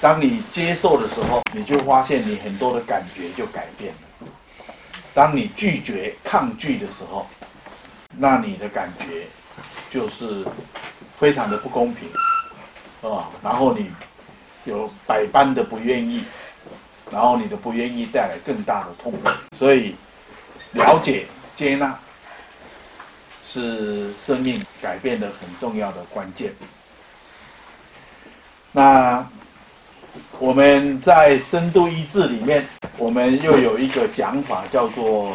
当你接受的时候，你就发现你很多的感觉就改变了。当你拒绝、抗拒的时候，那你的感觉就是非常的不公平，啊，然后你有百般的不愿意，然后你的不愿意带来更大的痛苦。所以，了解、接纳是生命改变的很重要的关键。那我们在深度医治里面，我们又有一个讲法，叫做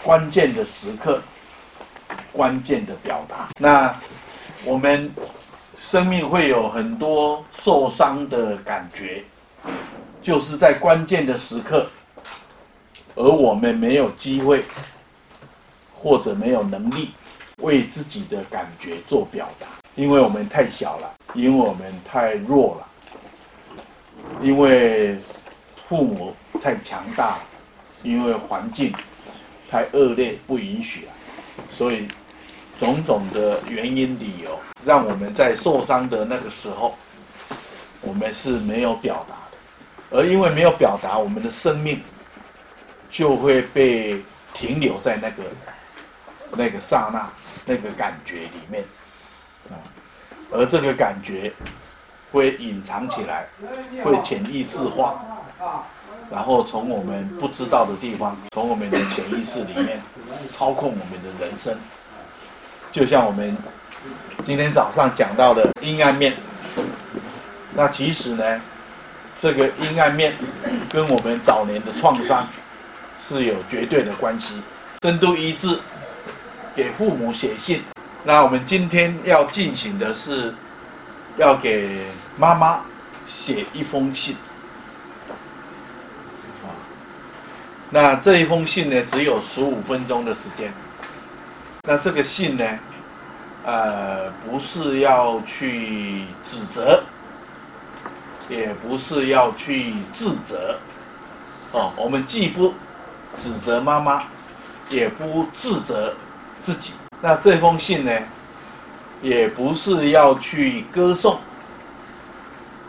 关键的时刻，关键的表达。那我们生命会有很多受伤的感觉，就是在关键的时刻，而我们没有机会，或者没有能力为自己的感觉做表达，因为我们太小了，因为我们太弱了。因为父母太强大，因为环境太恶劣不允许了，所以种种的原因理由，让我们在受伤的那个时候，我们是没有表达的，而因为没有表达，我们的生命就会被停留在那个那个刹那那个感觉里面啊，而这个感觉。会隐藏起来，会潜意识化，然后从我们不知道的地方，从我们的潜意识里面操控我们的人生。就像我们今天早上讲到的阴暗面，那其实呢，这个阴暗面跟我们早年的创伤是有绝对的关系。深度医治，给父母写信。那我们今天要进行的是。要给妈妈写一封信，那这一封信呢，只有十五分钟的时间。那这个信呢，呃，不是要去指责，也不是要去自责，哦，我们既不指责妈妈，也不自责自己。那这封信呢，也不是要去歌颂、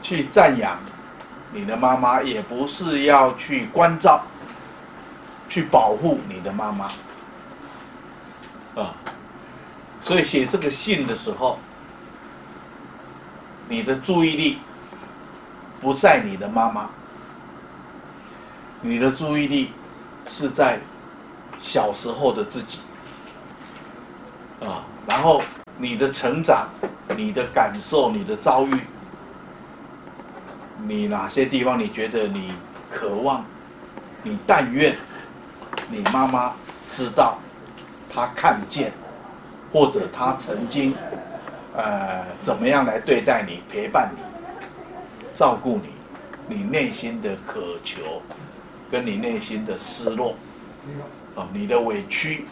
去赞扬你的妈妈，也不是要去关照、去保护你的妈妈，啊，所以写这个信的时候，你的注意力不在你的妈妈，你的注意力是在小时候的自己，啊，然后。你的成长，你的感受，你的遭遇，你哪些地方你觉得你渴望，你但愿你妈妈知道，她看见，或者她曾经，呃，怎么样来对待你，陪伴你，照顾你，你内心的渴求，跟你内心的失落，啊，你的委屈，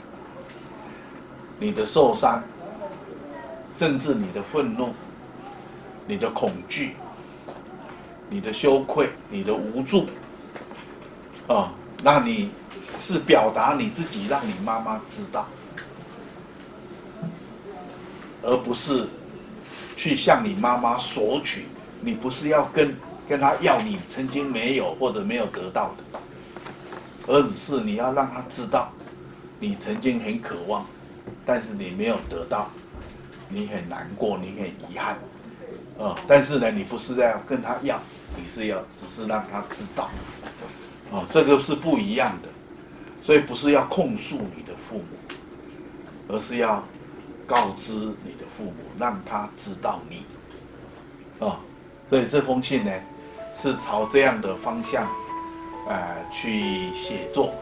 你的受伤。甚至你的愤怒、你的恐惧、你的羞愧、你的无助，啊，那你是表达你自己，让你妈妈知道，而不是去向你妈妈索取。你不是要跟跟她要你曾经没有或者没有得到的，而是你要让她知道，你曾经很渴望，但是你没有得到。你很难过，你很遗憾，啊、呃，但是呢，你不是要跟他要，你是要只是让他知道，啊、呃，这个是不一样的，所以不是要控诉你的父母，而是要告知你的父母，让他知道你，啊、呃，所以这封信呢，是朝这样的方向，呃，去写作。